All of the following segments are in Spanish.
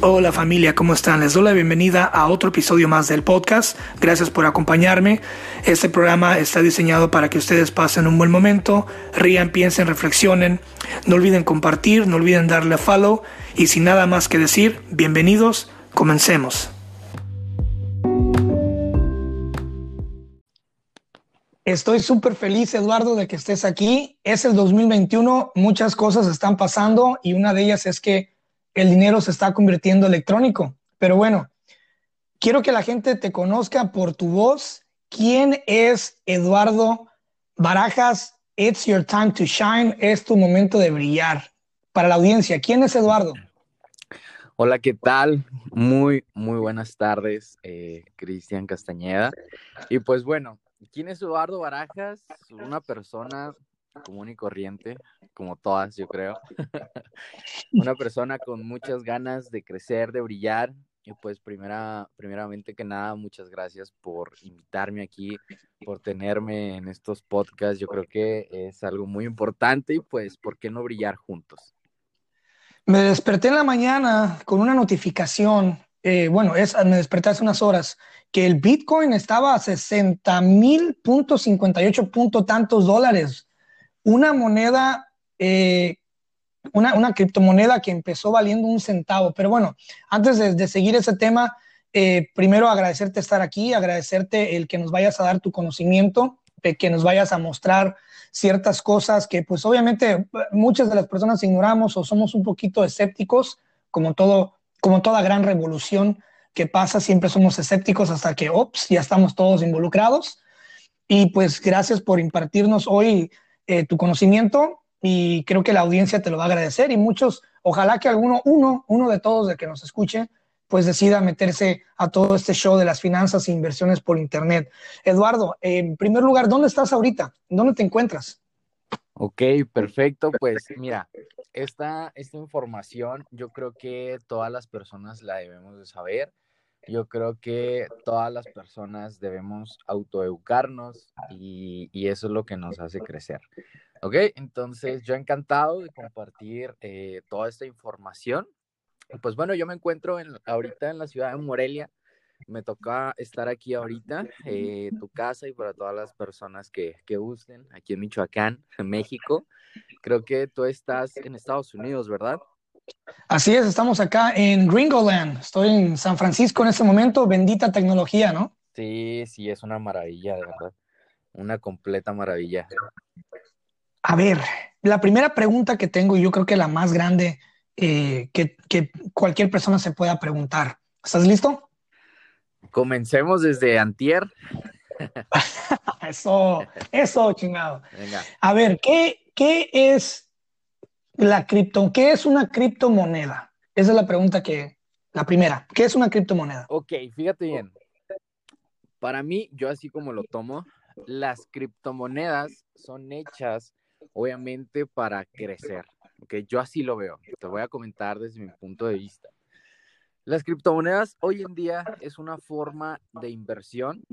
Hola familia, ¿cómo están? Les doy la bienvenida a otro episodio más del podcast. Gracias por acompañarme. Este programa está diseñado para que ustedes pasen un buen momento, rían, piensen, reflexionen. No olviden compartir, no olviden darle a follow. Y sin nada más que decir, bienvenidos, comencemos. Estoy súper feliz, Eduardo, de que estés aquí. Es el 2021, muchas cosas están pasando y una de ellas es que el dinero se está convirtiendo electrónico. Pero bueno, quiero que la gente te conozca por tu voz. ¿Quién es Eduardo Barajas? It's your time to shine. Es tu momento de brillar. Para la audiencia, ¿quién es Eduardo? Hola, ¿qué tal? Muy, muy buenas tardes, eh, Cristian Castañeda. Y pues bueno, ¿quién es Eduardo Barajas? Una persona común y corriente, como todas, yo creo. Una persona con muchas ganas de crecer, de brillar. Y pues primera, primeramente que nada, muchas gracias por invitarme aquí, por tenerme en estos podcasts. Yo creo que es algo muy importante y pues, ¿por qué no brillar juntos? Me desperté en la mañana con una notificación, eh, bueno, me desperté hace unas horas, que el Bitcoin estaba a 60 mil punto 58 punto tantos dólares una moneda, eh, una, criptomoneda que empezó valiendo un centavo. Pero bueno, antes de, seguir ese tema, eh, primero agradecerte estar aquí, agradecerte el que nos vayas a dar tu conocimiento, que nos vayas a mostrar ciertas cosas que pues obviamente muchas de las personas ignoramos o somos un poquito escépticos, como todo, como toda gran revolución que pasa, siempre somos escépticos hasta que, ops, ya estamos todos involucrados. Y pues gracias por impartirnos hoy eh, tu conocimiento y creo que la audiencia te lo va a agradecer y muchos, ojalá que alguno, uno, uno de todos de que nos escuche, pues decida meterse a todo este show de las finanzas e inversiones por Internet. Eduardo, en primer lugar, ¿dónde estás ahorita? ¿Dónde te encuentras? Ok, perfecto. Pues mira, esta, esta información yo creo que todas las personas la debemos de saber. Yo creo que todas las personas debemos autoeducarnos y, eso es lo que nos hace crecer. Ok, entonces yo encantado de compartir eh, toda esta información. Pues bueno, yo me encuentro en, ahorita en la ciudad de Morelia. Me toca estar aquí ahorita, eh, tu casa y para todas las personas que, que gusten, aquí en Michoacán, en México. Creo que tú estás en Estados Unidos, ¿verdad? Así es, estamos acá en Gringoland. Estoy en San Francisco en este momento. Bendita tecnología, ¿no? Sí, sí, es una maravilla, de verdad. Una completa maravilla. A ver, la primera pregunta que tengo, y yo creo que la más grande eh, que, cualquier persona se pueda preguntar. ¿Estás listo? Comencemos desde Antier. eso, eso, chingado. Venga. A ver, ¿qué, qué es la cripto, ¿qué es una criptomoneda? Esa es la pregunta que, la primera, ¿qué es una criptomoneda? Ok, fíjate bien. Para mí, yo así como lo tomo, las criptomonedas son hechas obviamente para crecer. Ok, yo así lo veo. Te voy a comentar desde mi punto de vista. Las criptomonedas hoy en día es una forma de inversión.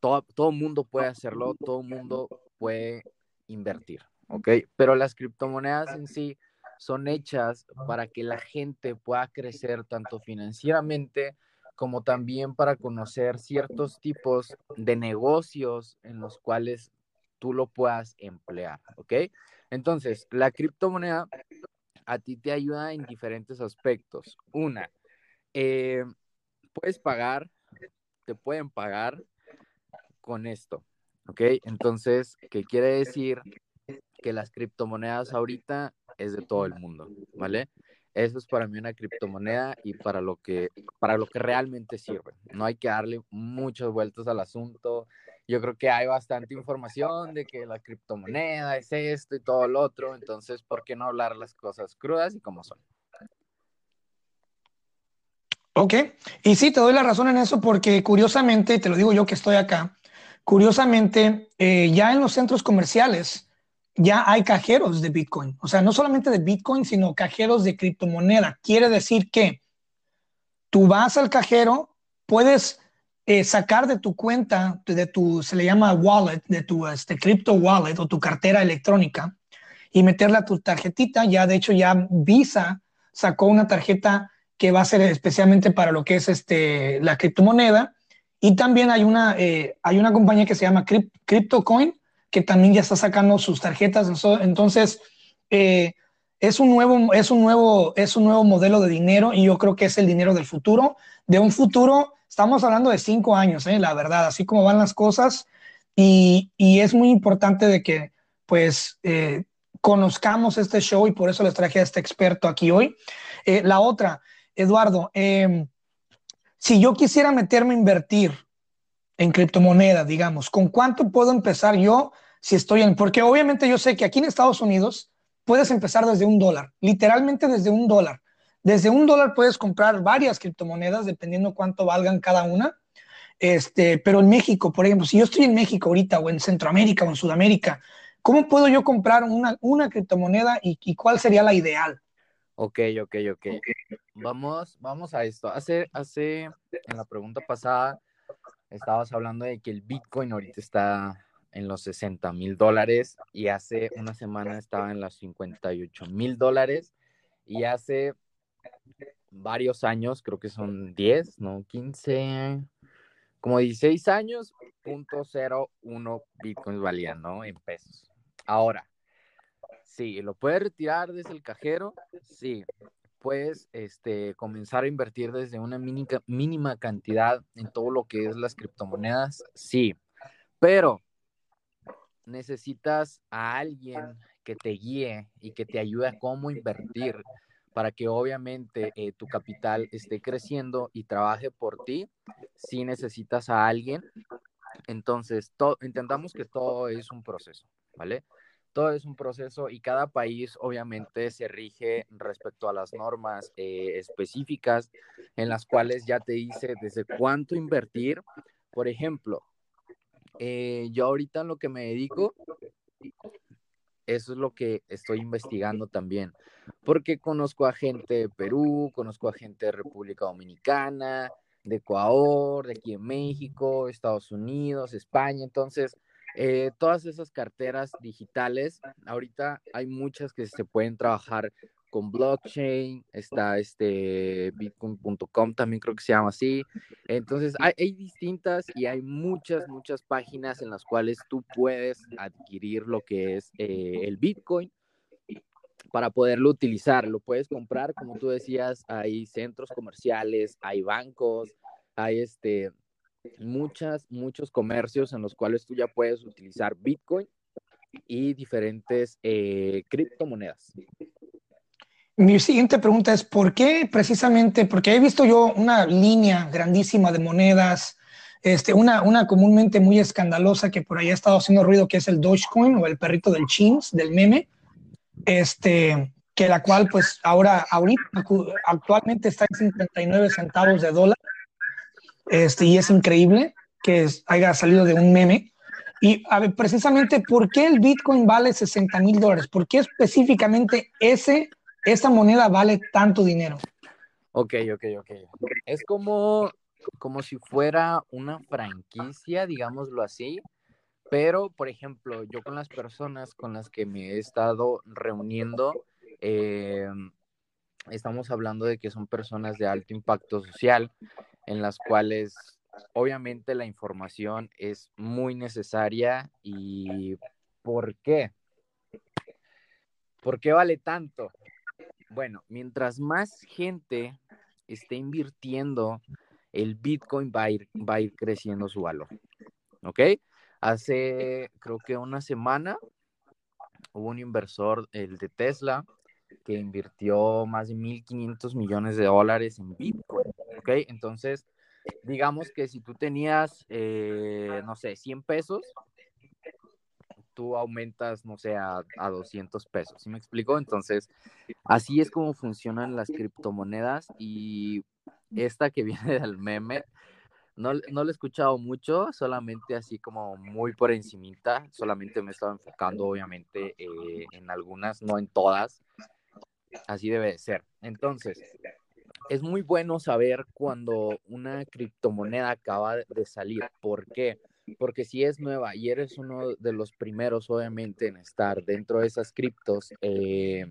Todo, todo mundo puede hacerlo, todo mundo puede invertir. ¿Ok? Pero las criptomonedas en sí son hechas para que la gente pueda crecer tanto financieramente como también para conocer ciertos tipos de negocios en los cuales tú lo puedas emplear, ¿ok? Entonces, la criptomoneda a ti te ayuda en diferentes aspectos. Una, eh, puedes pagar, te pueden pagar con esto, ¿ok? Entonces, ¿qué quiere decir? Que las criptomonedas ahorita es de todo el mundo, ¿vale? Eso es para mí una criptomoneda y para lo que, para lo que realmente sirve. No hay que darle muchas vueltas al asunto. Yo creo que hay bastante información de que la criptomoneda es esto y todo lo otro. Entonces, ¿por qué no hablar las cosas crudas y como son? Ok, y sí, te doy la razón en eso porque curiosamente, te lo digo yo que estoy acá, curiosamente, eh, ya en los centros comerciales, ya hay cajeros de Bitcoin. O sea, no solamente de Bitcoin, sino cajeros de criptomoneda. Quiere decir que tú vas al cajero, puedes eh, sacar de tu cuenta, de tu, se le llama wallet, de tu este, crypto wallet o tu cartera electrónica y meterla a tu tarjetita. Ya, de hecho, ya Visa sacó una tarjeta que va a ser especialmente para lo que es este, la criptomoneda. Y también hay una, eh, hay una compañía que se llama CryptoCoin, que también ya está sacando sus tarjetas. Entonces, eh, es, un nuevo, es, un nuevo, es un nuevo modelo de dinero y yo creo que es el dinero del futuro. De un futuro, estamos hablando de cinco años, eh, la verdad, así como van las cosas. Y, y es muy importante de que, pues, eh, conozcamos este show y por eso les traje a este experto aquí hoy. la otra, Eduardo, em, si yo quisiera meterme a invertir en criptomonedas, digamos, ¿con cuánto puedo empezar yo si estoy en, porque obviamente yo sé que aquí en Estados Unidos puedes empezar desde un dólar, literalmente desde un dólar. Desde un dólar puedes comprar varias criptomonedas dependiendo cuánto valgan cada una. Este, pero en México, por ejemplo, si yo estoy en México ahorita o en Centroamérica o en Sudamérica, ¿cómo puedo yo comprar una, una criptomoneda y, y, cuál sería la ideal? Ok, ok, ok. Vamos, vamos a esto. Hace, hace, en la pregunta pasada, estabas hablando de que el Bitcoin ahorita está en los 60 mil dólares y hace una semana estaba en los 58 mil dólares y hace varios años, creo que son 10, no 15, como 16 años, punto uno bitcoins valían, ¿no? En pesos. Ahora, sí, ¿lo puedes retirar desde el cajero? Sí. Puedes este, comenzar a invertir desde una mínima, mínima cantidad en todo lo que es las criptomonedas? Sí. Pero necesitas a alguien que te guíe y que te ayude a cómo invertir para que obviamente eh, tu capital esté creciendo y trabaje por ti, si necesitas a alguien. Entonces, intentamos que todo es un proceso, ¿vale? Todo es un proceso y cada país obviamente se rige respecto a las normas eh, específicas en las cuales ya te dice desde cuánto invertir. Por ejemplo, eh, yo ahorita en lo que me dedico, eso es lo que estoy investigando también, porque conozco a gente de Perú, conozco a gente de República Dominicana, de Ecuador, de aquí en México, Estados Unidos, España, entonces eh, todas esas carteras digitales, ahorita hay muchas que se pueden trabajar con blockchain, está este bitcoin.com también creo que se llama así. Entonces hay, distintas y hay muchas, muchas páginas en las cuales tú puedes adquirir lo que es eh, el bitcoin para poderlo utilizar. Lo puedes comprar, como tú decías, hay centros comerciales, hay bancos, hay este muchas, muchos comercios en los cuales tú ya puedes utilizar bitcoin y diferentes eh, criptomonedas. Mi siguiente pregunta es, ¿por qué precisamente? Porque he visto yo una línea grandísima de monedas, este, una, una comúnmente muy escandalosa que por ahí ha estado haciendo ruido, que es el Dogecoin o el perrito del Chins, del meme, este, que la cual pues ahora, ahorita, actualmente está en 59 centavos de dólar, este, y es increíble que haya salido de un meme. Y a ver, precisamente, ¿por qué el Bitcoin vale 60 mil dólares? ¿Por qué específicamente ese esta moneda vale tanto dinero. Ok, ok, ok. Es como, como si fuera una franquicia, digámoslo así, pero, por ejemplo, yo con las personas con las que me he estado reuniendo, eh, estamos hablando de que son personas de alto impacto social, en las cuales obviamente la información es muy necesaria y ¿por qué? ¿Por qué vale tanto? Bueno, mientras más gente esté invirtiendo, el Bitcoin va a ir, va a ir creciendo su valor. ¿Ok? Hace, creo que una semana, hubo un inversor, el de Tesla, que invirtió más de 1.500 millones de dólares en Bitcoin. ¿Ok? Entonces, digamos que si tú tenías, eh, no sé, 100 pesos, tú aumentas, no sé, a, 200 pesos. ¿Sí me explico? Entonces, así es como funcionan las criptomonedas y esta que viene del meme, no, no lo he escuchado mucho, solamente así como muy por encimita, solamente me he estado enfocando obviamente eh, en algunas, no en todas, así debe de ser. Entonces, es muy bueno saber cuando una criptomoneda acaba de salir. ¿Por qué? Porque si es nueva y eres uno de los primeros, obviamente, en estar dentro de esas criptos, eh,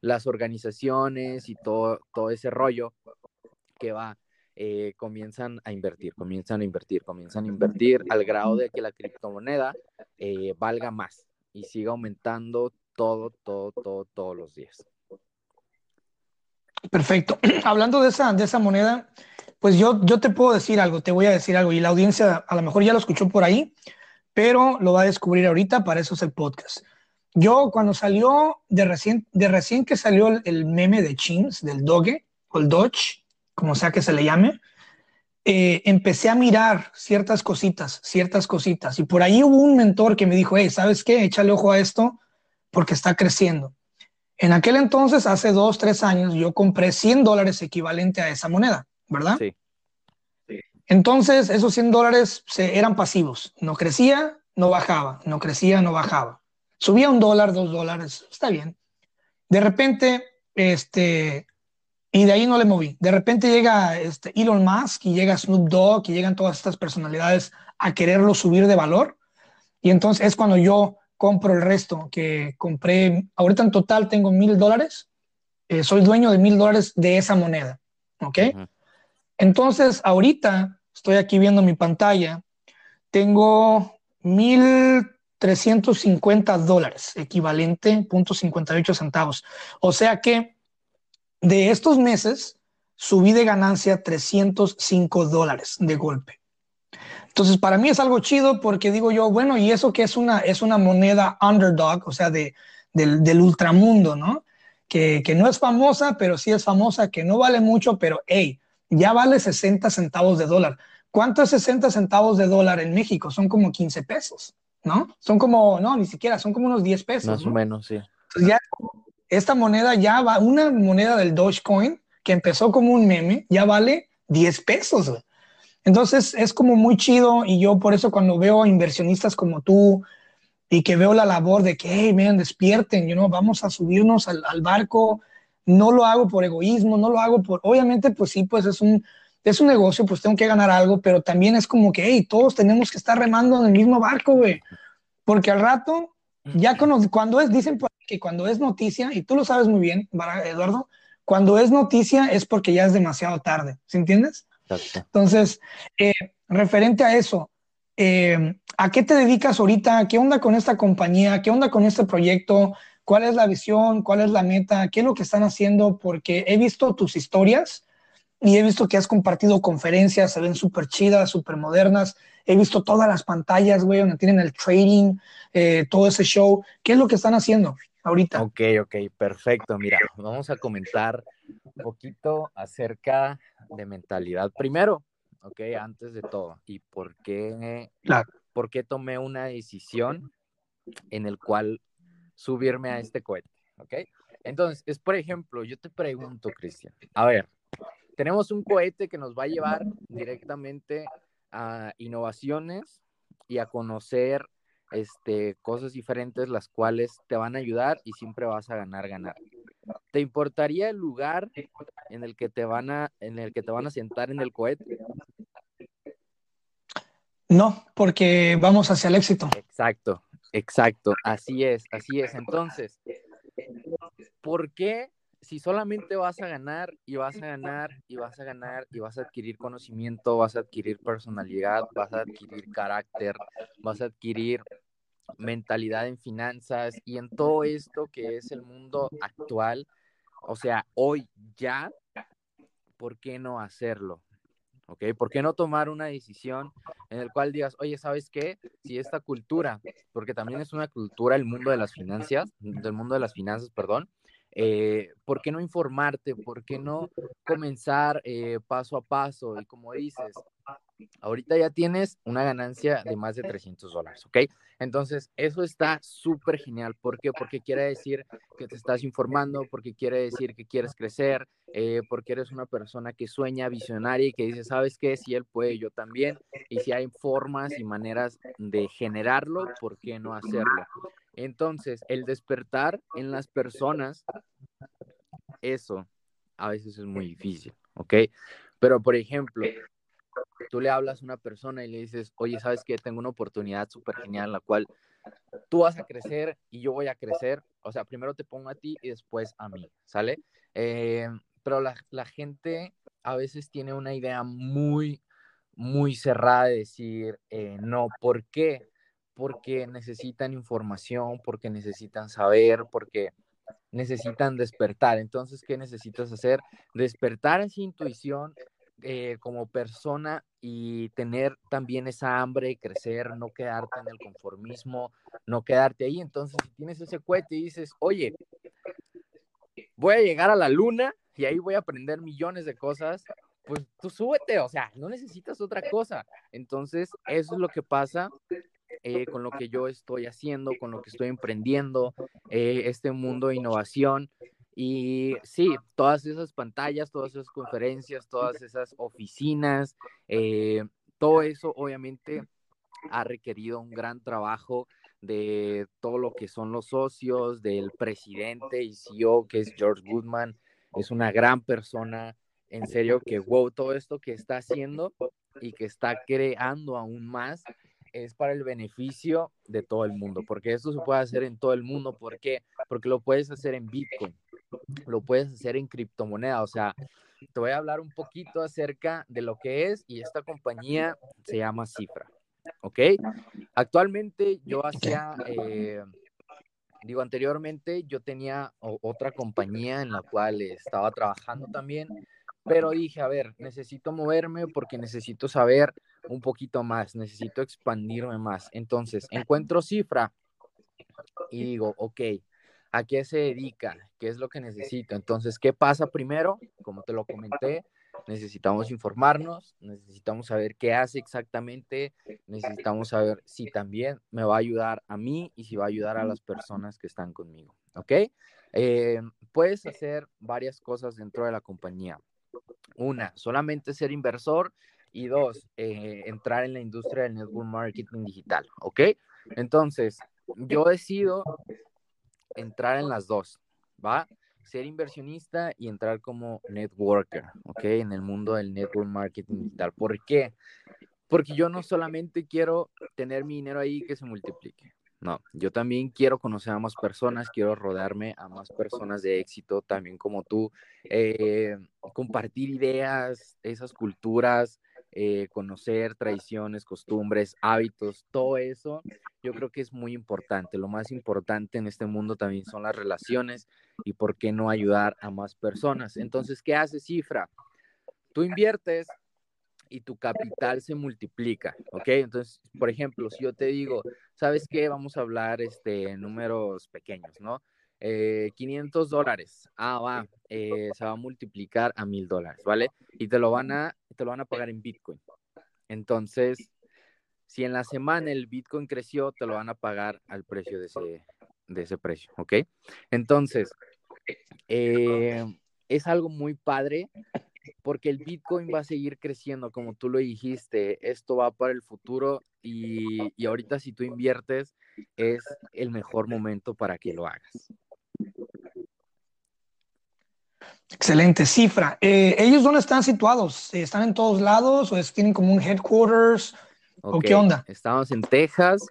las organizaciones y todo, todo ese rollo que va, eh, comienzan a invertir, comienzan a invertir, comienzan a invertir al grado de que la criptomoneda eh, valga más y siga aumentando todo, todo, todo, todos los días. Perfecto. Hablando de esa, de esa moneda, pues yo, yo te puedo decir algo, te voy a decir algo, y la audiencia a lo mejor ya lo escuchó por ahí, pero lo va a descubrir ahorita, para eso es el podcast. Yo cuando salió, de recién, de recién que salió el, meme de Chins, del Doge, o el Dodge, como sea que se le llame, eh, empecé a mirar ciertas cositas, ciertas cositas, y por ahí hubo un mentor que me dijo, hey, ¿sabes qué? Échale ojo a esto porque está creciendo. En aquel entonces, hace dos, tres años, yo compré 100 dólares equivalente a esa moneda, ¿verdad? Sí. Entonces, esos 100 dólares eran pasivos. No crecía, no bajaba. No crecía, no bajaba. Subía un dólar, dos dólares, está bien. De repente, este, y de ahí no le moví. De repente llega este Elon Musk y llega Snoop Dogg y llegan todas estas personalidades a quererlo subir de valor. Y entonces es cuando yo compro el resto, que compré, ahorita en total tengo mil dólares. Eh, soy dueño de mil dólares de esa moneda. ¿Ok? Entonces, ahorita Estoy aquí viendo mi pantalla. Tengo 1.350 dólares, equivalente, 0.58 centavos. O sea que de estos meses subí de ganancia 305 dólares de golpe. Entonces, para mí es algo chido porque digo yo, bueno, y eso que es una, es una moneda underdog, o sea, de, del, del ultramundo, ¿no? Que, que, no es famosa, pero sí es famosa, que no vale mucho, pero hey, ya vale 60 centavos de dólar. ¿Cuánto es 60 centavos de dólar en México? Son como 15 pesos, ¿no? Son como, no, ni siquiera, son como unos 10 pesos. Más o menos, sí. Entonces ya esta moneda ya va, una moneda del Dogecoin que empezó como un meme, ya vale 10 pesos. Entonces es como muy chido y yo por eso cuando veo inversionistas como tú y que veo la labor de que, hey, man, despierten, you know, vamos a subirnos al, al barco, no lo hago por egoísmo, no lo hago por, obviamente, pues sí, pues es un, es un negocio, pues tengo que ganar algo, pero también es como que, hey, todos tenemos que estar remando en el mismo barco, güey. Porque al rato, ya cuando, es, dicen que cuando es noticia, y tú lo sabes muy bien, Eduardo, cuando es noticia es porque ya es demasiado tarde, ¿sí entiendes? Entonces, eh, referente a eso, eh, ¿a qué te dedicas ahorita? ¿Qué onda con esta compañía? ¿Qué onda con este proyecto? ¿Cuál es la visión? ¿Cuál es la meta? ¿Qué es lo que están haciendo? Porque he visto tus historias y he visto que has compartido conferencias, se ven súper chidas, súper modernas. He visto todas las pantallas, güey, donde tienen el trading, eh, todo ese show. ¿Qué es lo que están haciendo ahorita? Ok, ok, perfecto. Mira, vamos a comentar un poquito acerca de mentalidad primero, ok, antes de todo. ¿Y por qué, por qué tomé una decisión en el cual subirme a este cohete, ¿ok? Entonces, es por ejemplo, yo te pregunto, Cristian, a ver, tenemos un cohete que nos va a llevar directamente a innovaciones y a conocer este, cosas diferentes, las cuales te van a ayudar y siempre vas a ganar, ganar. ¿Te importaría el lugar en el que te van a, en el que te van a sentar en el cohete? No, porque vamos hacia el éxito. Exacto. Exacto, así es, así es. Entonces, ¿por qué si solamente vas a ganar y vas a ganar y vas a ganar y vas a adquirir conocimiento, vas a adquirir personalidad, vas a adquirir carácter, vas a adquirir mentalidad en finanzas y en todo esto que es el mundo actual, o sea, hoy ya, ¿por qué no hacerlo? ¿ok? ¿Por qué no tomar una decisión en el cual digas, oye, ¿sabes qué? Si esta cultura, porque también es una cultura el mundo de las finanzas, del mundo de las finanzas, perdón, eh, ¿por qué no informarte? ¿Por qué no comenzar eh, paso a paso? Y como dices, ahorita ya tienes una ganancia de más de 300 dólares, ¿ok? Entonces, eso está súper genial. ¿Por qué? Porque quiere decir que te estás informando, porque quiere decir que quieres crecer, eh, porque eres una persona que sueña, visionaria y que dice, ¿sabes qué? Si él puede, yo también. Y si hay formas y maneras de generarlo, ¿por qué no hacerlo? Entonces, el despertar en las personas, eso a veces es muy difícil, ¿ok? Pero, por ejemplo, tú le hablas a una persona y le dices, oye, ¿sabes qué? Tengo una oportunidad súper genial, la cual tú vas a crecer y yo voy a crecer. O sea, primero te pongo a ti y después a mí, ¿sale? Eh, pero la, la, gente a veces tiene una idea muy, muy cerrada de decir, eh, no, ¿por qué? Porque necesitan información, porque necesitan saber, porque necesitan despertar. Entonces, ¿qué necesitas hacer? Despertar esa intuición eh, como persona y tener también esa hambre crecer, no quedarte en el conformismo, no quedarte ahí. Entonces, si tienes ese cohete y dices, oye, voy a llegar a la luna y ahí voy a aprender millones de cosas, pues tú súbete, o sea, no necesitas otra cosa. Entonces, eso es lo que pasa eh, con lo que yo estoy haciendo, con lo que estoy emprendiendo, eh, este mundo de innovación. Y sí, todas esas pantallas, todas esas conferencias, todas esas oficinas, eh, todo eso obviamente ha requerido un gran trabajo de todo lo que son los socios, del presidente y CEO que es George Goodman. Es una gran persona, en serio, que wow, todo esto que está haciendo y que está creando aún más es para el beneficio de todo el mundo, porque esto se puede hacer en todo el mundo. ¿Por qué? Porque lo puedes hacer en Bitcoin, lo puedes hacer en criptomoneda. O sea, te voy a hablar un poquito acerca de lo que es y esta compañía se llama Cifra. ¿Ok? Actualmente yo hacía, eh, digo, anteriormente yo tenía otra compañía en la cual estaba trabajando también pero dije, a ver, necesito moverme porque necesito saber un poquito más, necesito expandirme más. Entonces, encuentro cifra y digo, ok, ¿a qué se dedica? ¿Qué es lo que necesito? Entonces, ¿qué pasa primero? Como te lo comenté, necesitamos informarnos, necesitamos saber qué hace exactamente, necesitamos saber si también me va a ayudar a mí y si va a ayudar a las personas que están conmigo, ¿ok? Eh, puedes hacer varias cosas dentro de la compañía. Una, solamente ser inversor y dos, eh, entrar en la industria del network marketing digital, ¿ok? Entonces, yo decido entrar en las dos, ¿va? Ser inversionista y entrar como networker, ¿ok? En el mundo del network marketing digital. ¿Por qué? Porque yo no solamente quiero tener mi dinero ahí que se multiplique. No, yo también quiero conocer a más personas, quiero rodearme a más personas de éxito, también como tú, eh, compartir ideas, esas culturas, eh, conocer tradiciones, costumbres, hábitos, todo eso, yo creo que es muy importante. Lo más importante en este mundo también son las relaciones y por qué no ayudar a más personas. Entonces, ¿qué hace Cifra? Tú inviertes y tu capital se multiplica, ¿ok? Entonces, por ejemplo, si yo te digo, ¿sabes qué? Vamos a hablar este, números pequeños, ¿no? 500 eh, dólares, ah, va, eh, se va a multiplicar a 1000 dólares, ¿vale? Y te lo, van a, te lo van a pagar en Bitcoin. Entonces, si en la semana el Bitcoin creció, te lo van a pagar al precio de ese, de ese precio, ¿ok? Entonces, eh, es algo muy padre porque el Bitcoin va a seguir creciendo, como tú lo dijiste, esto va para el futuro y, y ahorita si tú inviertes es el mejor momento para que lo hagas. Excelente cifra. Eh, ¿Ellos dónde están situados? ¿Están en todos lados o tienen como un headquarters? ¿O qué onda? Estamos en Texas,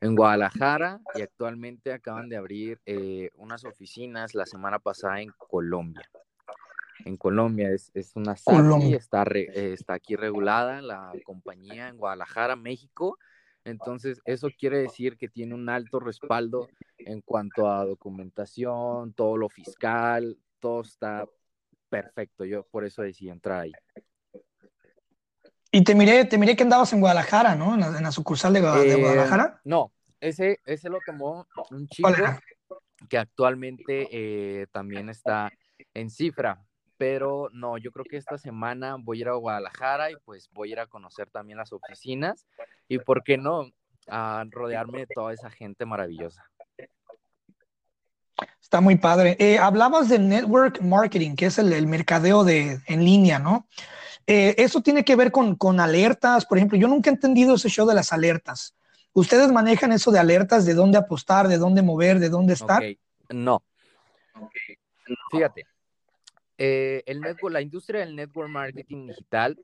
en Guadalajara y actualmente acaban de abrir eh, unas oficinas la semana pasada en Colombia en Colombia. Es, es una SAFI, está, eh, está aquí regulada la compañía en Guadalajara, México. Entonces, eso quiere decir que tiene un alto respaldo en cuanto a documentación, todo lo fiscal, todo está perfecto. Yo por eso decidí entrar ahí. Y te miré, te miré que andabas en Guadalajara, ¿no? En la, sucursal de, eh, Guadalajara. No, ese, ese lo tomó un chico que actualmente eh, también está en cifra pero no, yo creo que esta semana voy a ir a Guadalajara y pues voy a ir a conocer también las oficinas y, ¿por qué no?, a rodearme de toda esa gente maravillosa. Está muy padre. Eh, hablabas de network marketing, que es el, mercadeo de, en línea, ¿no? Eh, eso tiene que ver con, con, alertas. Por ejemplo, yo nunca he entendido ese show de las alertas. ¿Ustedes manejan eso de alertas, de dónde apostar, de dónde mover, de dónde estar? No. Fíjate, eh, el network, la industria del network marketing digital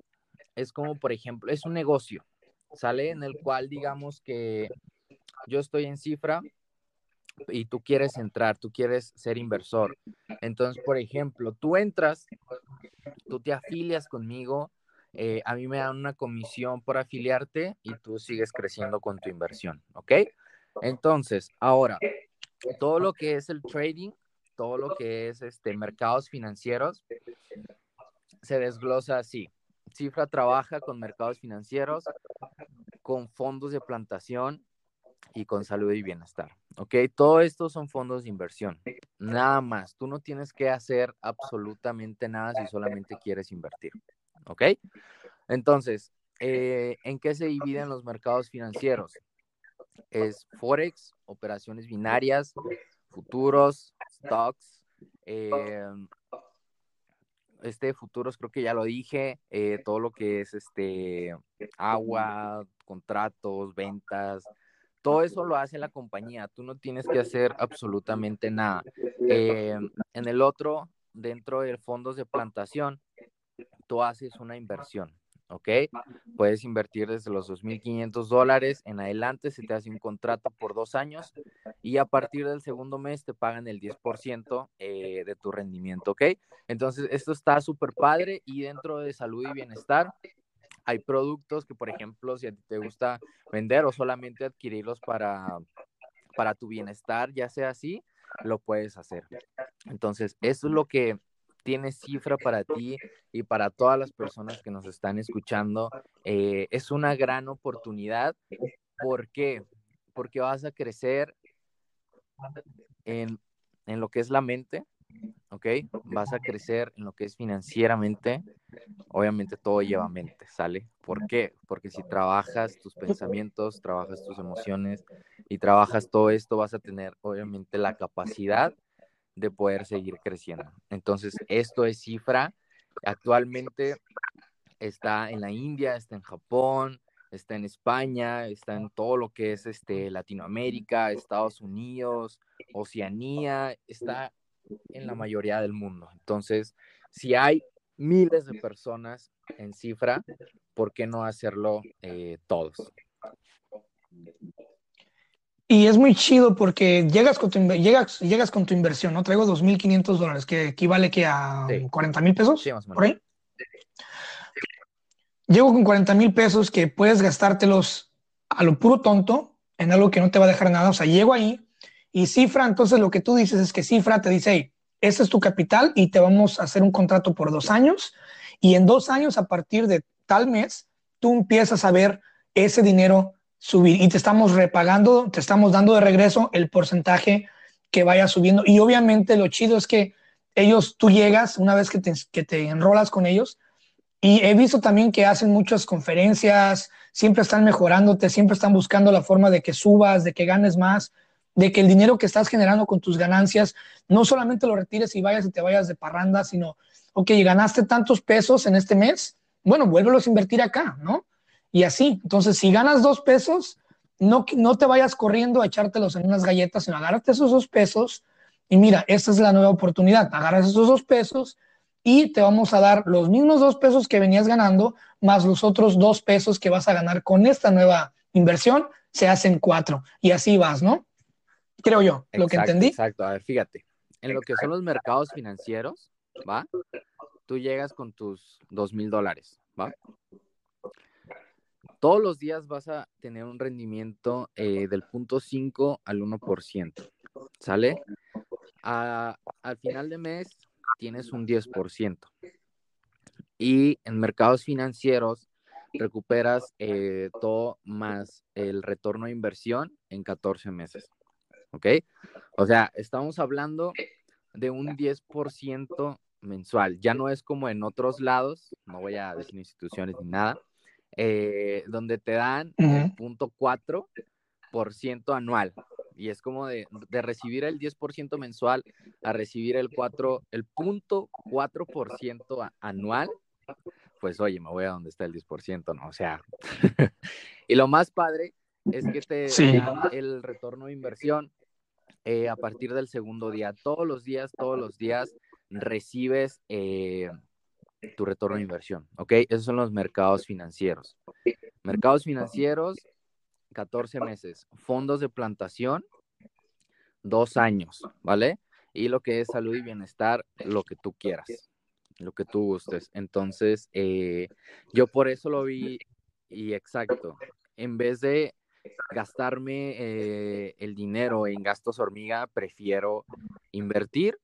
es como, por ejemplo, es un negocio, ¿sale? En el cual digamos que yo estoy en cifra y tú quieres entrar, tú quieres ser inversor. Entonces, por ejemplo, tú entras, tú te afilias conmigo, eh, a mí me dan una comisión por afiliarte y tú sigues creciendo con tu inversión, ¿ok? Entonces, ahora, todo lo que es el trading, todo lo que es este, mercados financieros, se desglosa así. Cifra trabaja con mercados financieros, con fondos de plantación y con salud y bienestar. ¿Ok? Todo esto son fondos de inversión. Nada más. Tú no tienes que hacer absolutamente nada si solamente quieres invertir. ¿Ok? Entonces, eh, ¿en qué se dividen los mercados financieros? Es Forex, operaciones binarias, futuros, stocks, eh, este futuros creo que ya lo dije, eh, todo lo que es este agua, contratos, ventas, todo eso lo hace la compañía, tú no tienes que hacer absolutamente nada. Eh, en el otro, dentro de fondos de plantación, tú haces una inversión. ¿Ok? Puedes invertir desde los 2.500 dólares en adelante, se te hace un contrato por dos años y a partir del segundo mes te pagan el 10% eh, de tu rendimiento, ¿ok? Entonces, esto está súper padre y dentro de salud y bienestar hay productos que, por ejemplo, si a ti te gusta vender o solamente adquirirlos para, para tu bienestar, ya sea así, lo puedes hacer. Entonces, eso es lo que tiene cifra para ti y para todas las personas que nos están escuchando. Eh, es una gran oportunidad. ¿Por qué? Porque vas a crecer en, en lo que es la mente, ¿ok? Vas a crecer en lo que es financieramente. Obviamente todo lleva mente, ¿sale? ¿Por qué? Porque si trabajas tus pensamientos, trabajas tus emociones y trabajas todo esto, vas a tener obviamente la capacidad de poder seguir creciendo. Entonces, esto es cifra. Actualmente está en la India, está en Japón, está en España, está en todo lo que es este, Latinoamérica, Estados Unidos, Oceanía, está en la mayoría del mundo. Entonces, si hay miles de personas en cifra, ¿por qué no hacerlo eh, todos? Y es muy chido porque llegas con tu, llegas, llegas con tu inversión, ¿no? Traigo 2.500 dólares, que equivale que a 40 mil pesos, por ahí. Llego con 40 mil pesos que puedes gastártelos a lo puro tonto en algo que no te va a dejar nada. O sea, llego ahí y cifra, entonces lo que tú dices es que cifra te dice, hey, ese es tu capital y te vamos a hacer un contrato por dos años. Y en dos años, a partir de tal mes, tú empiezas a ver ese dinero subir y te estamos repagando, te estamos dando de regreso el porcentaje que vaya subiendo. Y obviamente lo chido es que ellos, tú llegas una vez que te, que te enrolas con ellos y he visto también que hacen muchas conferencias, siempre están mejorándote, siempre están buscando la forma de que subas, de que ganes más, de que el dinero que estás generando con tus ganancias no solamente lo retires y vayas y te vayas de parranda, sino, ok, ganaste tantos pesos en este mes, bueno, vuélvelos a invertir acá, ¿no? Y así. Entonces, si ganas dos pesos, no, no te vayas corriendo a echártelos en unas galletas, sino agárrate esos dos pesos y mira, esta es la nueva oportunidad. Agarras esos dos pesos y te vamos a dar los mismos dos pesos que venías ganando, más los otros dos pesos que vas a ganar con esta nueva inversión, se hacen cuatro. Y así vas, ¿no? Creo yo, lo que entendí. Exacto, a ver, fíjate, en lo que son los mercados financieros, ¿va? Tú llegas con tus dos mil dólares, ¿va? Todos los días vas a tener un rendimiento eh, del punto 5 al 1%, ¿sale? al final de mes tienes un 10%. Y en mercados financieros recuperas eh, todo más el retorno de inversión en 14 meses. ¿Ok? O sea, estamos hablando de un 10% mensual. Ya no es como en otros lados, no voy a decir instituciones ni nada, eh, donde te dan el punto 4% anual. Y es como de, recibir el 10% mensual a recibir el 4, el punto 4% anual, pues oye, me voy a donde está el 10%, ¿no? O sea, y lo más padre es que te dan el retorno de inversión eh, a partir del segundo día. Todos los días, todos los días recibes eh, tu retorno de inversión, ¿ok? Esos son los mercados financieros. Mercados financieros 14 meses. Fondos de plantación, dos años, ¿vale? Y lo que es salud y bienestar, lo que tú quieras, lo que tú gustes. Entonces, eh, yo por eso lo vi y exacto, en vez de gastarme eh, el dinero en gastos hormiga, prefiero invertir,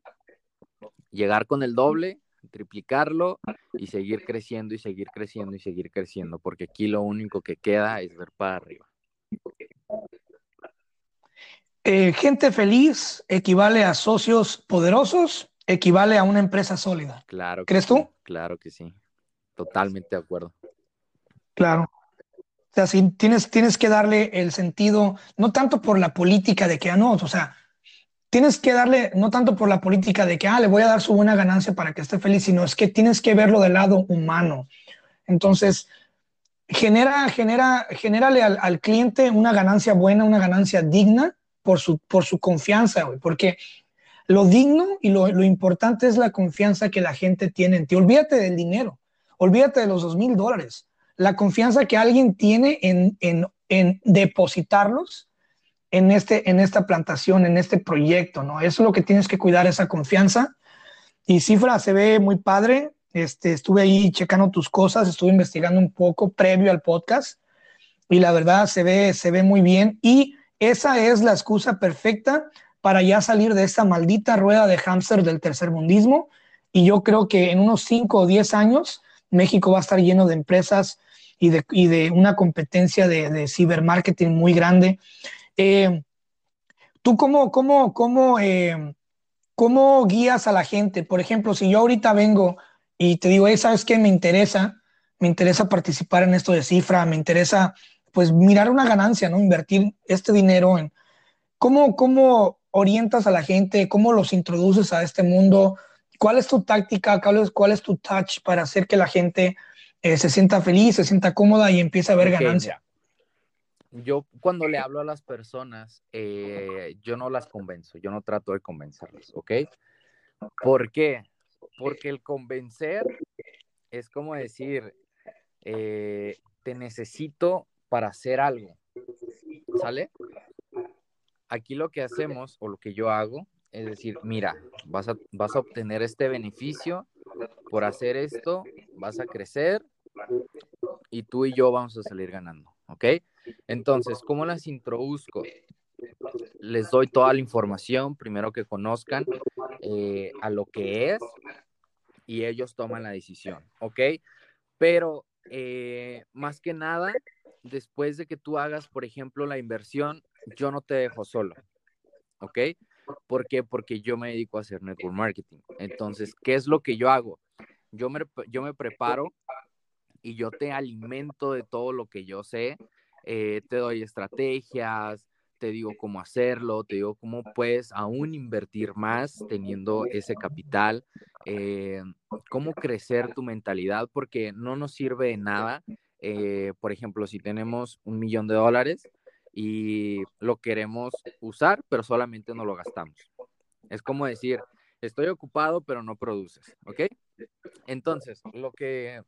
llegar con el doble, triplicarlo y seguir creciendo y seguir creciendo y seguir creciendo, porque aquí lo único que queda es ver para arriba. Eh, gente feliz equivale a socios poderosos, equivale a una empresa sólida. Claro. ¿Crees tú? Claro que sí. Totalmente de acuerdo. Claro. O sea, si tienes, tienes que darle el sentido, no tanto por la política de que, ah, no, o sea, tienes que darle, no tanto por la política de que, ah, le voy a dar su buena ganancia para que esté feliz, sino es que tienes que verlo del lado humano. Entonces, genera, genera, genérale al, al cliente una ganancia buena, una ganancia digna por su, por su confianza, güey, porque lo digno y lo, lo, importante es la confianza que la gente tiene en ti. Olvídate del dinero, olvídate de los dos mil dólares la confianza que alguien tiene en, en, en, depositarlos en, este, en esta plantación, en este proyecto, ¿no? Eso es lo que tienes que cuidar, esa confianza. Y Cifra se ve muy padre. Este, estuve ahí checando tus cosas, estuve investigando un poco previo al podcast y la verdad se ve, se ve muy bien. Y esa es la excusa perfecta para ya salir de esta maldita rueda de hámster del tercer mundismo. Y yo creo que en unos 5 o 10 años México va a estar lleno de empresas y de, y de una competencia de, de, cibermarketing muy grande. Eh, ¿Tú cómo, cómo, cómo, eh, cómo guías a la gente? Por ejemplo, si yo ahorita vengo y te digo, hey, ¿sabes qué? Me interesa, me interesa participar en esto de cifra, me interesa pues mirar una ganancia, ¿no? Invertir este dinero en... ¿Cómo, cómo orientas a la gente? ¿Cómo los introduces a este mundo? ¿Cuál es tu táctica? ¿Cuál es, cuál es tu touch para hacer que la gente eh, se sienta feliz, se sienta cómoda y empiece a ver okay, ganancia? Yo cuando le hablo a las personas, eh, yo no las convenzo, yo no trato de convencerlas, ¿ok? ¿Por qué? Porque el convencer es como decir, eh, te necesito para hacer algo, ¿sale? Aquí lo que hacemos o lo que yo hago es decir, mira, vas a, vas a obtener este beneficio por hacer esto, vas a crecer y tú y yo vamos a salir ganando, ¿ok? Entonces, ¿cómo las introduzco? Les doy toda la información, primero que conozcan eh, a lo que es y ellos toman la decisión, ¿ok? Pero eh, más que nada, después de que tú hagas, por ejemplo, la inversión, yo no te dejo solo, ¿ok? ¿Por qué? Porque yo me dedico a hacer network marketing. Entonces, ¿qué es lo que yo hago? Yo me, yo me preparo y yo te alimento de todo lo que yo sé. Eh, te doy estrategias, te digo cómo hacerlo, te digo cómo puedes aún invertir más teniendo ese capital, eh, cómo crecer tu mentalidad, porque no nos sirve de nada. Eh, por ejemplo, si tenemos un millón de dólares, y lo queremos usar, pero solamente no lo gastamos. Es como decir, estoy ocupado, pero no produces, ¿ok? Entonces, lo que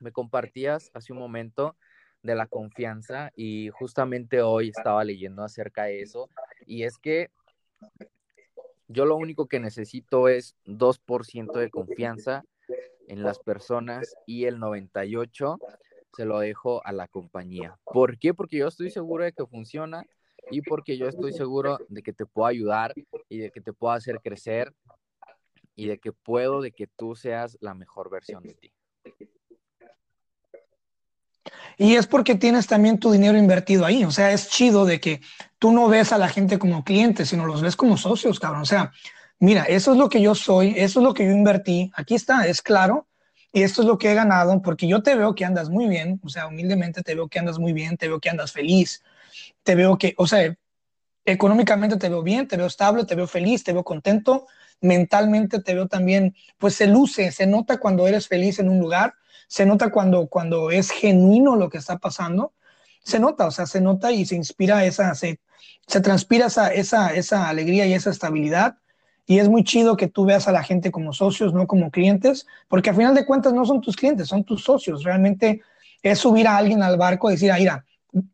me compartías hace un momento de la confianza y justamente hoy estaba leyendo acerca de eso y es que yo lo único que necesito es 2% de confianza en las personas y el 98 se lo dejo a la compañía. ¿Por qué? Porque yo estoy seguro de que funciona y porque yo estoy seguro de que te puedo ayudar y de que te puedo hacer crecer y de que puedo de que tú seas la mejor versión de ti. Y es porque tienes también tu dinero invertido ahí. O sea, es chido de que tú no ves a la gente como clientes, sino los ves como socios, cabrón. O sea, mira, eso es lo que yo soy, eso es lo que yo invertí. Aquí está, es claro y esto es lo que he ganado porque yo te veo que andas muy bien, o sea, humildemente te veo que andas muy bien, te veo que andas feliz, te veo que, o sea, económicamente te veo bien, te veo estable, te veo feliz, te veo contento, mentalmente te veo también, pues se luce, se nota cuando eres feliz en un lugar, se nota cuando, cuando es genuino lo que está pasando, se nota, o sea, se nota y se inspira esa, se, se transpira esa, esa, esa alegría y esa estabilidad y es muy chido que tú veas a la gente como socios, no como clientes, porque al final de cuentas no son tus clientes, son tus socios. Realmente es subir a alguien al barco y decir, ah, mira,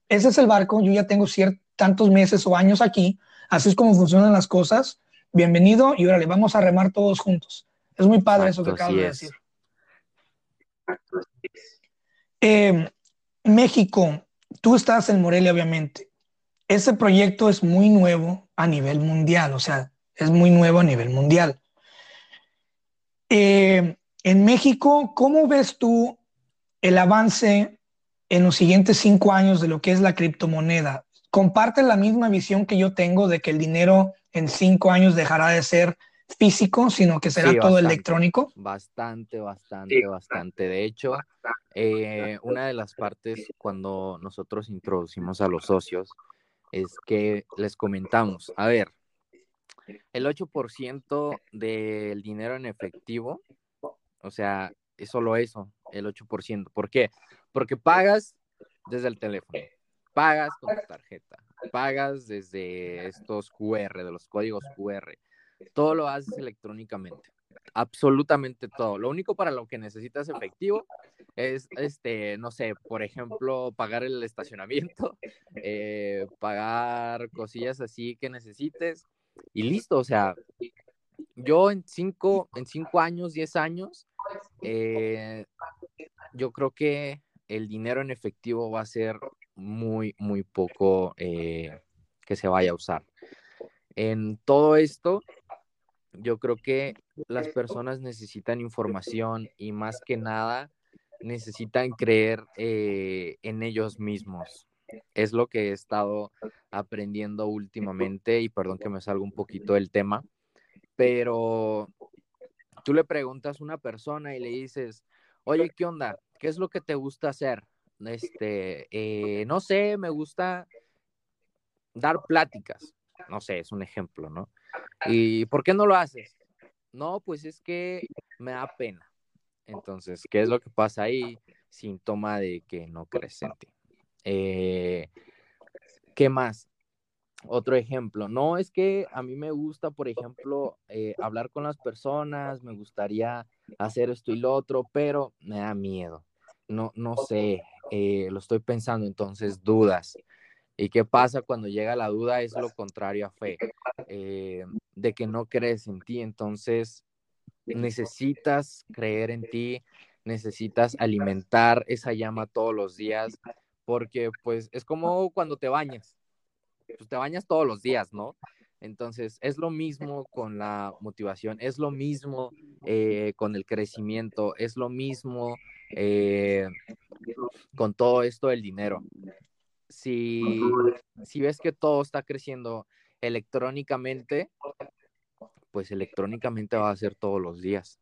ese es el barco, yo ya tengo ciertos tantos meses o años aquí, así es como funcionan las cosas, bienvenido y órale, vamos a remar todos juntos. Es muy padre eso que acabas de decir. Eh, México, tú estás en Morelia, obviamente. Ese proyecto es muy nuevo a nivel mundial, o sea, es muy nuevo a nivel mundial. Eh, en México, ¿cómo ves tú el avance en los siguientes cinco años de lo que es la criptomoneda? ¿Comparten la misma visión que yo tengo de que el dinero en cinco años dejará de ser físico, sino que será todo electrónico? Bastante, bastante, bastante. De hecho, eh, una de las partes cuando nosotros introducimos a los socios es que les comentamos, a ver, el 8% del dinero en efectivo, o sea, es solo eso, el 8%. ¿Por qué? Porque pagas desde el teléfono, pagas con tu tarjeta, pagas desde estos QR, de los códigos QR, todo lo haces electrónicamente, absolutamente todo. Lo único para lo que necesitas efectivo es, este, no sé, por ejemplo, pagar el estacionamiento, eh, pagar cosillas así que necesites y listo, o sea, yo en cinco, en cinco años, diez años, eh, yo creo que el dinero en efectivo va a ser muy, muy poco eh, que se vaya a usar. En todo esto, yo creo que las personas necesitan información y más que nada necesitan creer eh, en ellos mismos. Es lo que he estado aprendiendo últimamente y perdón que me salga un poquito del tema, pero tú le preguntas a una persona y le dices, oye, ¿qué onda? ¿Qué es lo que te gusta hacer? Este, eh, no sé, me gusta dar pláticas. No sé, es un ejemplo, ¿no? ¿Y por qué no lo haces? No, pues es que me da pena. Entonces, ¿qué es lo que pasa ahí? Síntoma de que no crees en ti. Eh, ¿Qué más? Otro ejemplo, no es que a mí me gusta, por ejemplo, eh, hablar con las personas, me gustaría hacer esto y lo otro, pero me da miedo. No, no sé, eh, lo estoy pensando, entonces dudas. ¿Y qué pasa cuando llega la duda? Es lo contrario a fe, eh, de que no crees en ti, entonces necesitas creer en ti, necesitas alimentar esa llama todos los días, porque pues es como cuando te bañas, pues te bañas todos los días, ¿no? Entonces, es lo mismo con la motivación, es lo mismo eh, con el crecimiento, es lo mismo eh, con todo esto del dinero. Si, si ves que todo está creciendo electrónicamente, pues electrónicamente va a ser todos los días.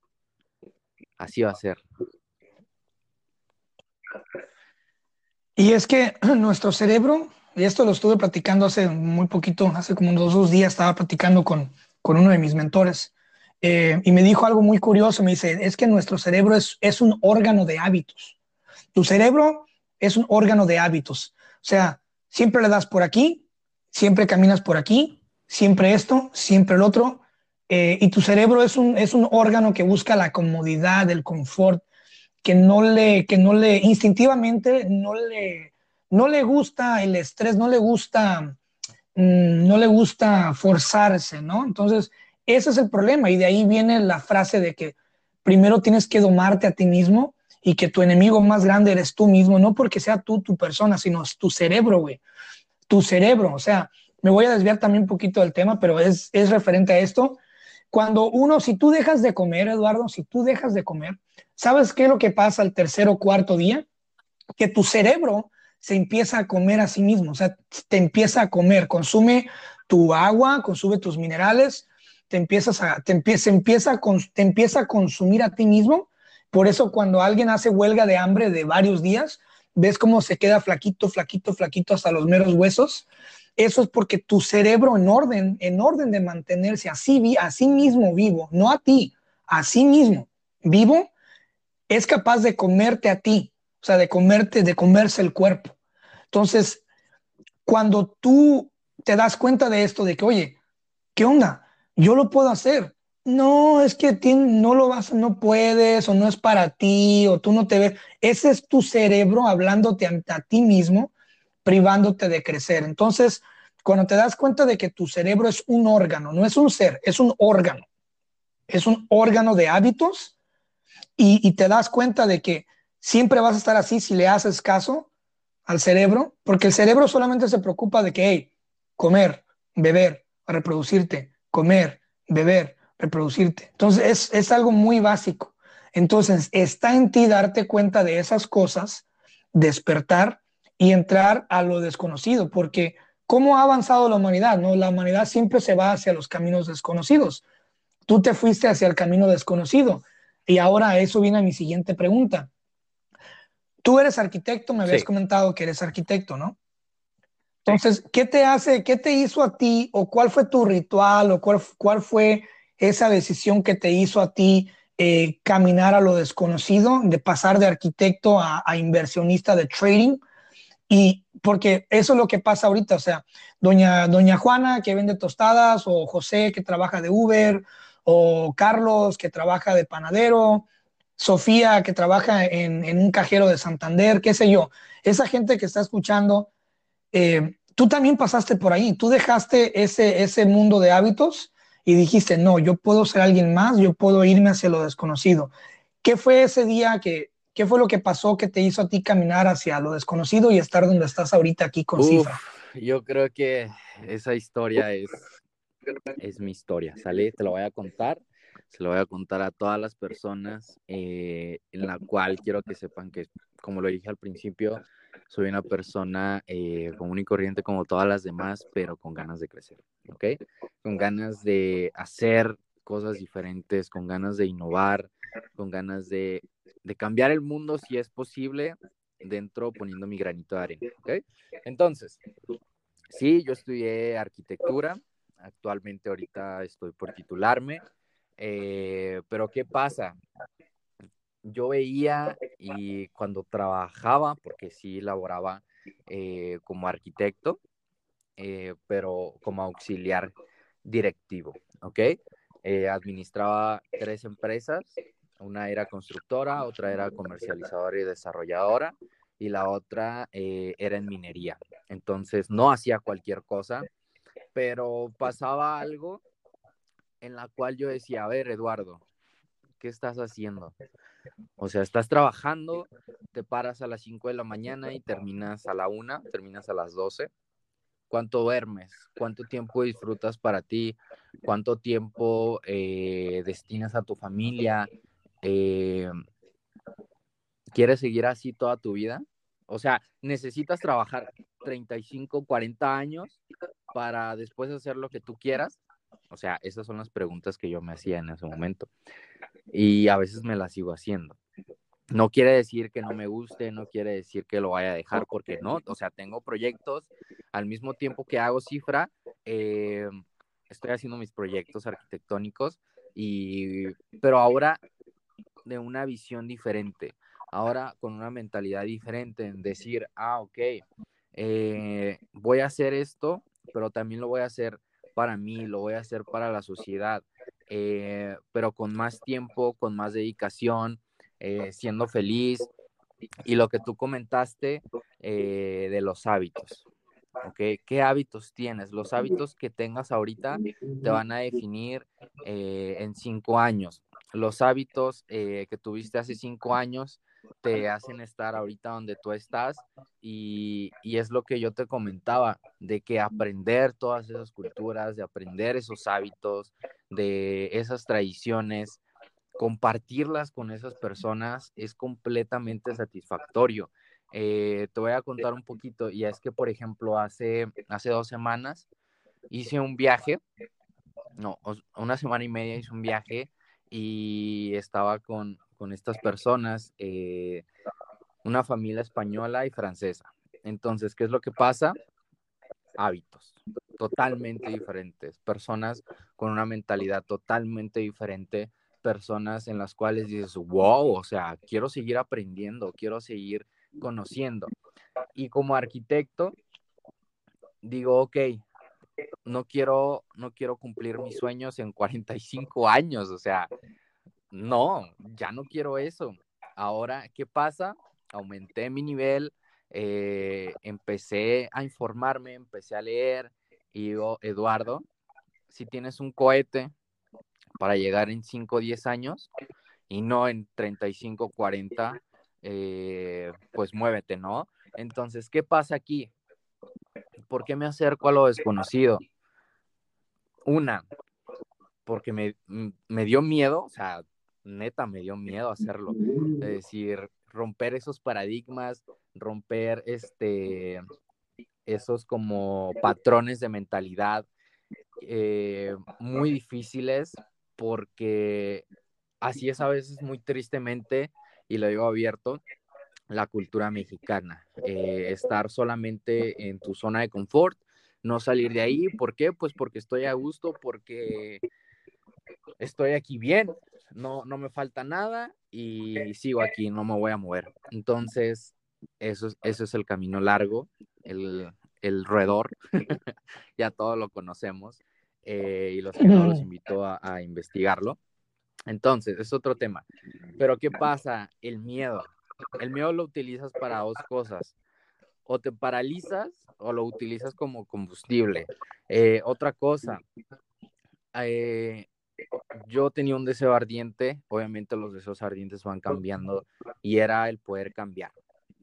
Así va a ser. Y es que nuestro cerebro, y esto lo estuve platicando hace muy poquito, hace como unos dos días estaba platicando con, con uno de mis mentores, eh, y me dijo algo muy curioso, me dice, es que nuestro cerebro es, es un órgano de hábitos. Tu cerebro es un órgano de hábitos. O sea, siempre le das por aquí, siempre caminas por aquí, siempre esto, siempre el otro. Eh, y tu cerebro es un, es un órgano que busca la comodidad, el confort, que no le, que no le, instintivamente no le, no le gusta el estrés, no le gusta, mm, no le gusta forzarse, ¿no? Entonces, ese es el problema y de ahí viene la frase de que primero tienes que domarte a ti mismo y que tu enemigo más grande eres tú mismo, no porque sea tú tu persona, sino tu cerebro, güey. Tu cerebro, o sea, me voy a desviar también un poquito del tema, pero es, es referente a esto. Cuando uno, si tú dejas de comer, Eduardo, si tú dejas de comer, ¿Sabes qué es lo que pasa el tercer o cuarto día? Que tu cerebro se empieza a comer a sí mismo, o sea, te empieza a comer, consume tu agua, consume tus minerales, te empiezas a, te empieza, empieza, te empieza a consumir a ti mismo. Por eso cuando alguien hace huelga de hambre de varios días, ves cómo se queda flaquito, flaquito, flaquito hasta los meros huesos. Eso es porque tu cerebro en orden, en orden de mantenerse así, a sí mismo vivo, no a ti, a sí mismo vivo, es capaz de comerte a ti, o sea, de comerte, de comerse el cuerpo. Entonces, cuando tú te das cuenta de esto, de que, oye, ¿qué onda? Yo lo puedo hacer. No, es que no lo vas, no puedes, o no es para ti, o tú no te ves. Ese es tu cerebro hablándote a, ti mismo privándote de crecer. Entonces, cuando te das cuenta de que tu cerebro es un órgano, no es un ser, es un órgano, es un órgano de hábitos y, te das cuenta de que siempre vas a estar así si le haces caso al cerebro, porque el cerebro solamente se preocupa de que, hey, comer, beber, reproducirte, comer, beber, reproducirte. Entonces es, es algo muy básico. Entonces está en ti darte cuenta de esas cosas, despertar y entrar a lo desconocido, porque ¿cómo ha avanzado la humanidad? No, la humanidad siempre se va hacia los caminos desconocidos. Tú te fuiste hacia el camino desconocido y ahora eso viene a mi siguiente pregunta. Tú eres arquitecto, me habías comentado que eres arquitecto, ¿no? Entonces, ¿qué te hace, qué te hizo a ti o cuál fue tu ritual o cuál, cuál fue esa decisión que te hizo a ti eh, caminar a lo desconocido, de pasar de arquitecto a, inversionista de trading? Y porque eso es lo que pasa ahorita, o sea, doña, doña Juana que vende tostadas o José que trabaja de Uber o Carlos que trabaja de panadero, Sofía que trabaja en, en un cajero de Santander, qué sé yo, esa gente que está escuchando eh, tú también pasaste por ahí, tú dejaste ese, ese mundo de hábitos y dijiste, no, yo puedo ser alguien más, yo puedo irme hacia lo desconocido. ¿Qué fue ese día que, qué fue lo que pasó que te hizo a ti caminar hacia lo desconocido y estar donde estás ahorita aquí con Cifra? Yo creo que esa historia es, es mi historia, ¿sale? Te lo voy a contar, se lo voy a contar a todas las personas, eh, en la cual quiero que sepan que, como lo dije al principio, soy una persona eh, común y corriente como todas las demás, pero con ganas de crecer, ¿ok? Con ganas de hacer cosas diferentes, con ganas de innovar, con ganas de, de cambiar el mundo si es posible, dentro poniendo mi granito de arena, ¿ok? Entonces, sí, yo estudié arquitectura, actualmente ahorita estoy por titularme, eh, pero ¿qué pasa? yo veía y cuando trabajaba, porque sí laboraba eh, como arquitecto, eh, pero como auxiliar directivo, ¿ok? Eh, administraba tres empresas, una era constructora, otra era comercializadora y desarrolladora, y la otra era en minería. Entonces no hacía cualquier cosa, pero pasaba algo en la cual yo decía, a ver, Eduardo, ¿qué estás haciendo? O sea, estás trabajando, te paras a las 5 de la mañana y terminas a la 1, terminas a las 12. ¿Cuánto duermes? ¿Cuánto tiempo disfrutas para ti? ¿Cuánto tiempo eh, destinas a tu familia? Eh, ¿Quieres seguir así toda tu vida? O sea, necesitas trabajar 35, 40 años para después hacer lo que tú quieras. O sea, esas son las preguntas que yo me hacía en ese momento y a veces me la sigo haciendo. No quiere decir que no me guste, no quiere decir que lo vaya a dejar, porque no, o sea, tengo proyectos al mismo tiempo que hago cifra, eh, estoy haciendo mis proyectos arquitectónicos, y, pero ahora de una visión diferente, ahora con una mentalidad diferente, en decir, ah, ok, eh, voy a hacer esto, pero también lo voy a hacer para mí, lo voy a hacer para la sociedad, eh, pero con más tiempo, con más dedicación, eh, siendo feliz. Y lo que tú comentaste eh, de los hábitos. ¿ok? ¿Qué hábitos tienes? Los hábitos que tengas ahorita te van a definir en cinco años. Los hábitos que tuviste hace cinco años te hacen estar ahorita donde tú estás y, y, es lo que yo te comentaba, de que aprender todas esas culturas, de aprender esos hábitos, de esas tradiciones, compartirlas con esas personas es completamente satisfactorio. Eh, te voy a contar un poquito, y es que, por ejemplo, hace, hace dos semanas hice un viaje, no, una semana y media hice un viaje y estaba con, con estas personas, eh, una familia española y francesa. Entonces, ¿qué es lo que pasa? Hábitos totalmente diferentes, personas con una mentalidad totalmente diferente, personas en las cuales dices, wow, o sea, quiero seguir aprendiendo, quiero seguir conociendo. Y como arquitecto, digo, ok, no quiero, no quiero cumplir mis sueños en 45 años, o sea, no, ya no quiero eso. Ahora, ¿qué pasa? Aumenté mi nivel, eh, empecé a informarme, empecé a leer y digo, Eduardo, si tienes un cohete para llegar en 5 o 10 años y no en 35, 40, eh, pues muévete, ¿no? Entonces, ¿qué pasa aquí? ¿Por qué me acerco a lo desconocido? Una, porque me, me dio miedo, o sea, neta me dio miedo hacerlo. Es decir, romper esos paradigmas, romper este, esos como patrones de mentalidad eh, muy difíciles porque así es a veces muy tristemente, y lo digo abierto, la cultura mexicana. Eh, estar solamente en tu zona de confort, no salir de ahí. ¿Por qué? Pues porque estoy a gusto, porque estoy aquí bien, no, no me falta nada y sigo aquí, no me voy a mover. Entonces, eso, eso es el camino largo, el, el roedor, ya todos lo conocemos, eh, y los que no los invito a, a, investigarlo. Entonces, es otro tema. Pero, ¿qué pasa? El miedo. El miedo lo utilizas para dos cosas. O te paralizas o lo utilizas como combustible. Eh, otra cosa, eh, yo tenía un deseo ardiente, obviamente los deseos ardientes van cambiando y era el poder cambiar.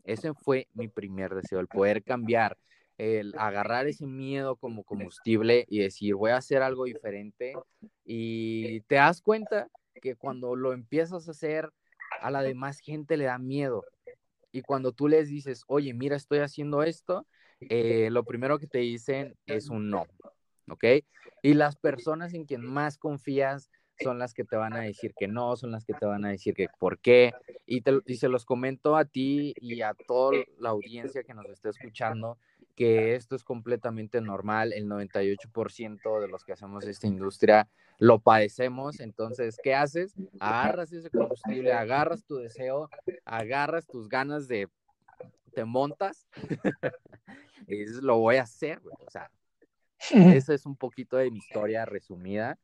Ese fue mi primer deseo, el poder cambiar, el agarrar ese miedo como combustible y decir, voy a hacer algo diferente. Y te das cuenta que cuando lo empiezas a hacer, a la demás gente le da miedo. Y cuando tú les dices, oye, mira, estoy haciendo esto, eh, lo primero que te dicen es un no. ¿Ok? Y las personas en quien más confías son las que te van a decir que no, son las que te van a decir que por qué. Y, te, y se los comento a ti y a toda la audiencia que nos está escuchando que esto es completamente normal. El 98% de los que hacemos esta industria lo padecemos. Entonces, ¿qué haces? Agarras ese combustible, agarras tu deseo, agarras tus ganas de, te montas y dices, lo voy a hacer, O sea, esa es un poquito de mi historia resumida.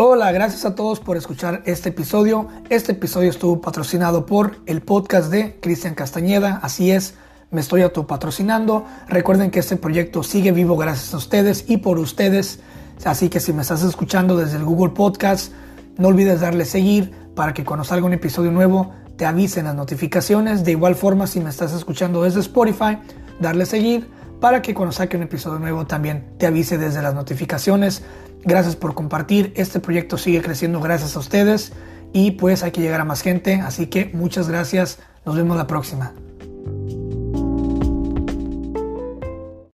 Hola, gracias a todos por escuchar este episodio. Este episodio estuvo patrocinado por el podcast de Cristian Castañeda. Así es, me estoy autopatrocinando. Recuerden que este proyecto sigue vivo gracias a ustedes y por ustedes. Así que si me estás escuchando desde el Google Podcast, no olvides darle seguir para que cuando salga un episodio nuevo te avisen las notificaciones. De igual forma, si me estás escuchando desde Spotify, darle seguir para que cuando saque un episodio nuevo también te avise desde las notificaciones. Gracias por compartir. Este proyecto sigue creciendo gracias a ustedes y pues hay que llegar a más gente. Así que muchas gracias. Nos vemos la próxima.